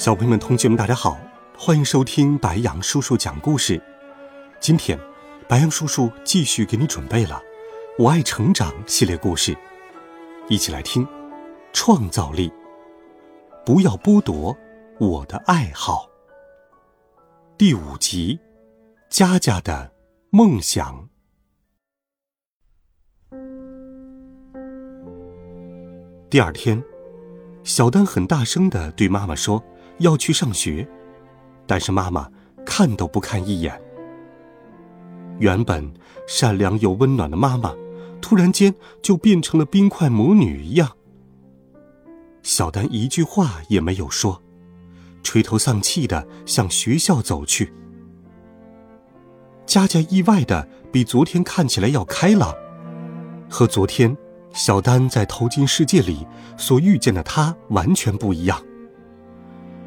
小朋友们、同学们，大家好，欢迎收听白羊叔叔讲故事。今天，白羊叔叔继续给你准备了《我爱成长》系列故事，一起来听。创造力，不要剥夺我的爱好。第五集，佳佳的梦想。第二天，小丹很大声的对妈妈说。要去上学，但是妈妈看都不看一眼。原本善良又温暖的妈妈，突然间就变成了冰块魔女一样。小丹一句话也没有说，垂头丧气的向学校走去。佳佳意外的比昨天看起来要开朗，和昨天小丹在头巾世界里所遇见的她完全不一样。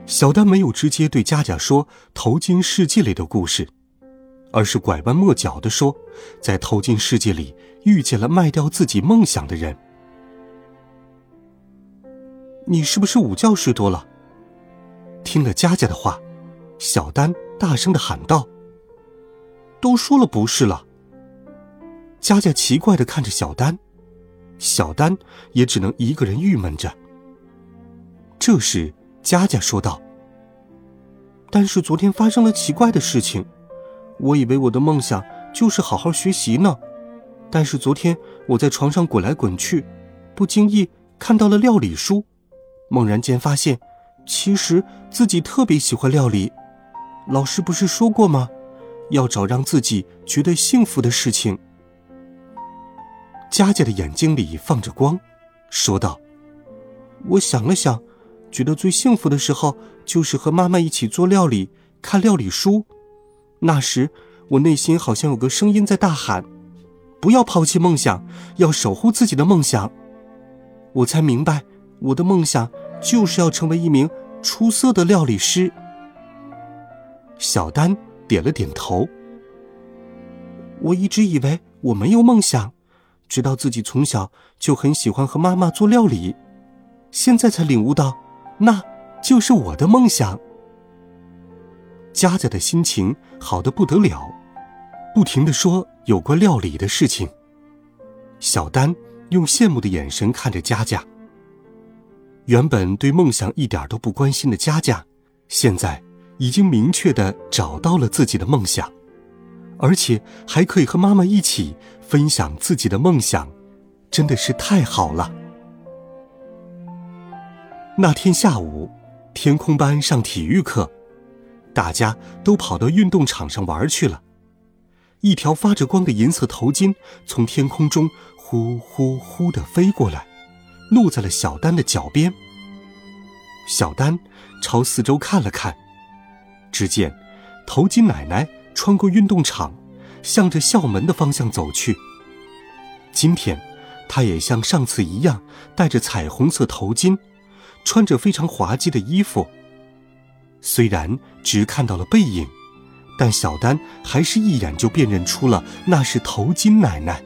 小丹没有直接对佳佳说《头巾世界》里的故事，而是拐弯抹角的说，在头巾世界里遇见了卖掉自己梦想的人。你是不是午觉睡多了？听了佳佳的话，小丹大声的喊道：“都说了不是了。”佳佳奇怪的看着小丹，小丹也只能一个人郁闷着。这时。佳佳说道：“但是昨天发生了奇怪的事情，我以为我的梦想就是好好学习呢。但是昨天我在床上滚来滚去，不经意看到了料理书，猛然间发现，其实自己特别喜欢料理。老师不是说过吗？要找让自己觉得幸福的事情。”佳佳的眼睛里放着光，说道：“我想了想。”觉得最幸福的时候，就是和妈妈一起做料理、看料理书。那时，我内心好像有个声音在大喊：“不要抛弃梦想，要守护自己的梦想。”我才明白，我的梦想就是要成为一名出色的料理师。小丹点了点头。我一直以为我没有梦想，直到自己从小就很喜欢和妈妈做料理，现在才领悟到。那就是我的梦想。佳佳的心情好的不得了，不停的说有关料理的事情。小丹用羡慕的眼神看着佳佳。原本对梦想一点都不关心的佳佳，现在已经明确的找到了自己的梦想，而且还可以和妈妈一起分享自己的梦想，真的是太好了。那天下午，天空班上体育课，大家都跑到运动场上玩去了。一条发着光的银色头巾从天空中呼呼呼的飞过来，落在了小丹的脚边。小丹朝四周看了看，只见头巾奶奶穿过运动场，向着校门的方向走去。今天，她也像上次一样，戴着彩虹色头巾。穿着非常滑稽的衣服。虽然只看到了背影，但小丹还是一眼就辨认出了那是头巾奶奶。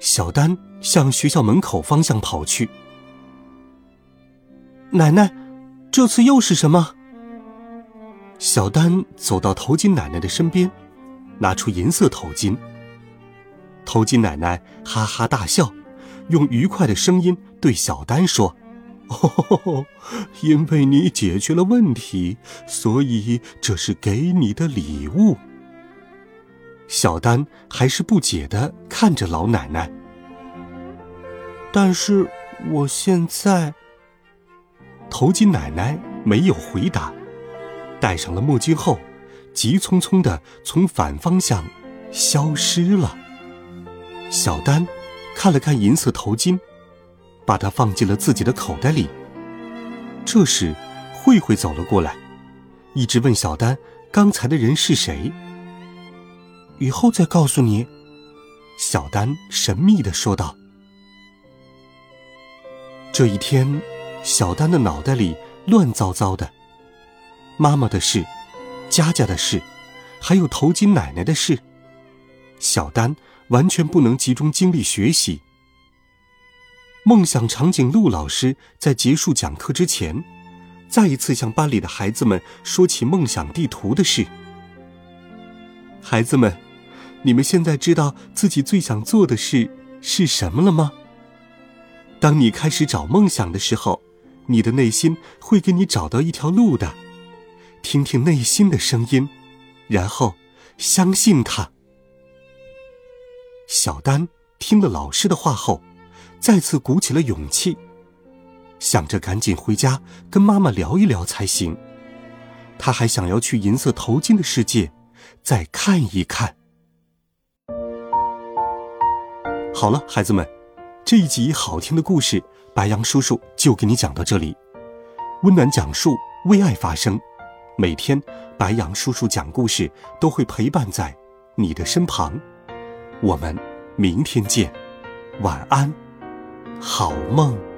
小丹向学校门口方向跑去。奶奶，这次又是什么？小丹走到头巾奶奶的身边，拿出银色头巾。头巾奶奶哈哈大笑，用愉快的声音对小丹说。哦，因为你解决了问题，所以这是给你的礼物。小丹还是不解的看着老奶奶。但是我现在，头巾奶奶没有回答，戴上了墨镜后，急匆匆的从反方向消失了。小丹看了看银色头巾。把它放进了自己的口袋里。这时，慧慧走了过来，一直问小丹刚才的人是谁。以后再告诉你，小丹神秘的说道。这一天，小丹的脑袋里乱糟糟的，妈妈的事，佳佳的事，还有头巾奶奶的事，小丹完全不能集中精力学习。梦想长颈鹿老师在结束讲课之前，再一次向班里的孩子们说起梦想地图的事。孩子们，你们现在知道自己最想做的事是什么了吗？当你开始找梦想的时候，你的内心会给你找到一条路的。听听内心的声音，然后相信它。小丹听了老师的话后，再次鼓起了勇气，想着赶紧回家跟妈妈聊一聊才行。他还想要去银色头巾的世界再看一看。好了，孩子们。这一集好听的故事，白杨叔叔就给你讲到这里。温暖讲述，为爱发声。每天，白杨叔叔讲故事都会陪伴在你的身旁。我们明天见，晚安，好梦。